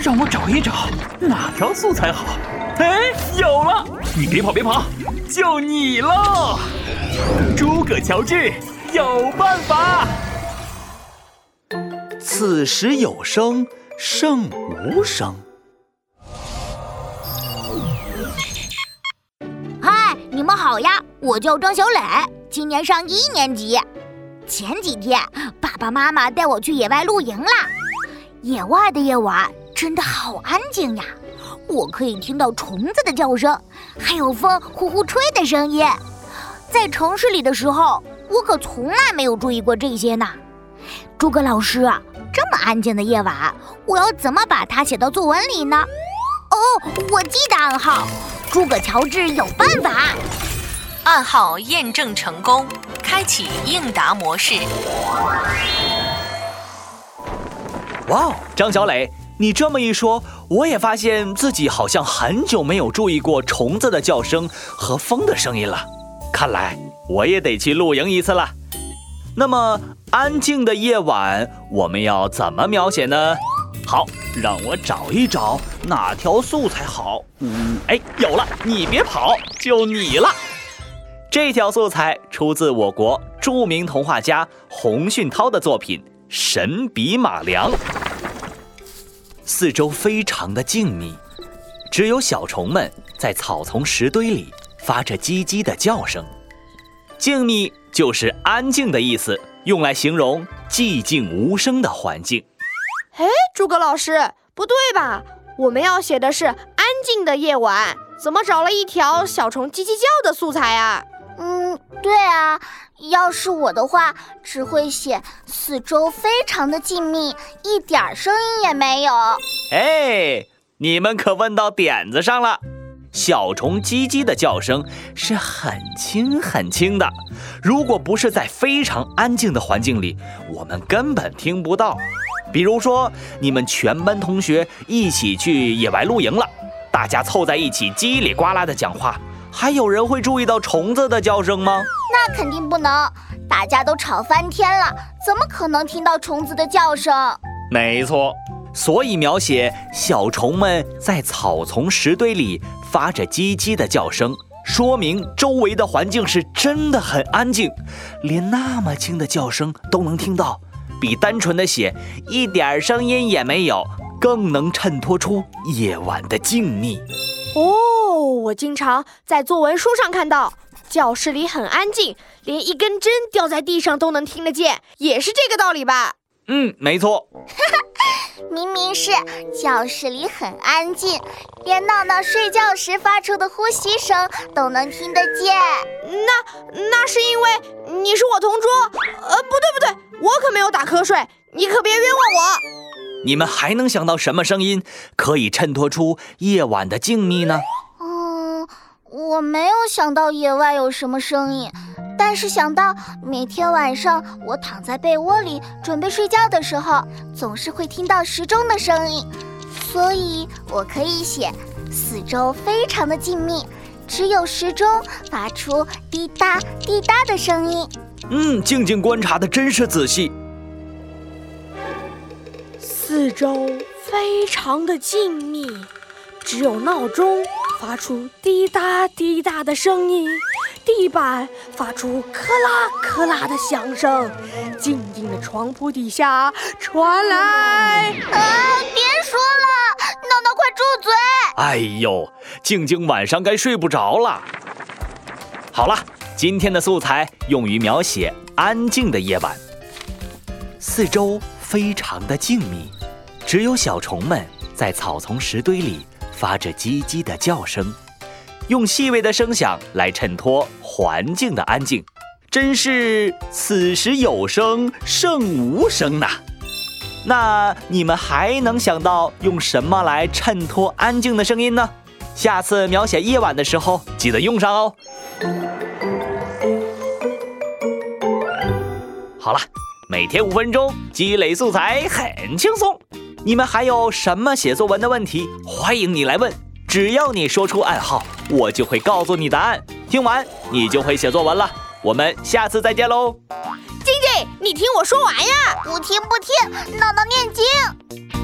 让我找一找哪条素材好。哎，有了！你别跑，别跑，就你喽！诸葛乔治有办法。此时有声胜无声。嗨，你们好呀！我叫张小磊，今年上一年级。前几天爸爸妈妈带我去野外露营了。野外的夜晚真的好安静呀，我可以听到虫子的叫声，还有风呼呼吹的声音。在城市里的时候，我可从来没有注意过这些呢。诸葛老师，这么安静的夜晚，我要怎么把它写到作文里呢？哦，我记得暗号，诸葛乔治有办法。暗号验证成功，开启应答模式。哇哦，张小磊，你这么一说，我也发现自己好像很久没有注意过虫子的叫声和风的声音了。看来我也得去露营一次了。那么，安静的夜晚我们要怎么描写呢？好，让我找一找哪条素材好。嗯，哎，有了，你别跑，就你了。这条素材出自我国著名童话家洪训涛的作品《神笔马良》。四周非常的静谧，只有小虫们在草丛石堆里发着叽叽的叫声。静谧就是安静的意思，用来形容寂静无声的环境。哎，诸葛老师，不对吧？我们要写的是安静的夜晚，怎么找了一条小虫叽叽叫的素材啊？要是我的话，只会写四周非常的静谧，一点声音也没有。哎，你们可问到点子上了。小虫叽叽的叫声是很轻很轻的，如果不是在非常安静的环境里，我们根本听不到。比如说，你们全班同学一起去野外露营了，大家凑在一起叽里呱啦的讲话，还有人会注意到虫子的叫声吗？那肯定不能，大家都吵翻天了，怎么可能听到虫子的叫声？没错，所以描写小虫们在草丛石堆里。发着叽叽的叫声，说明周围的环境是真的很安静，连那么轻的叫声都能听到，比单纯的写一点声音也没有更能衬托出夜晚的静谧。哦，我经常在作文书上看到，教室里很安静，连一根针掉在地上都能听得见，也是这个道理吧？嗯，没错。明明是教室里很安静，连闹闹睡觉时发出的呼吸声都能听得见。那那是因为你是我同桌。呃，不对不对，我可没有打瞌睡，你可别冤枉我。你们还能想到什么声音可以衬托出夜晚的静谧呢？嗯，我没有想到野外有什么声音。但是想到每天晚上我躺在被窝里准备睡觉的时候，总是会听到时钟的声音，所以我可以写四周非常的静谧，只有时钟发出滴答滴答的声音。嗯，静静观察的真是仔细。四周非常的静谧，只有闹钟发出滴答滴答的声音。地板发出咔啦咔啦的响声，静静的床铺底下传来。啊！别说了，闹闹快住嘴！哎呦，静静晚上该睡不着了。好了，今天的素材用于描写安静的夜晚，四周非常的静谧，只有小虫们在草丛石堆里发着叽叽的叫声。用细微的声响来衬托环境的安静，真是此时有声胜无声呐。那你们还能想到用什么来衬托安静的声音呢？下次描写夜晚的时候记得用上哦。好了，每天五分钟积累素材很轻松。你们还有什么写作文的问题？欢迎你来问。只要你说出暗号，我就会告诉你答案。听完，你就会写作文了。我们下次再见喽。晶晶，你听我说完呀！不听不听，闹闹念经。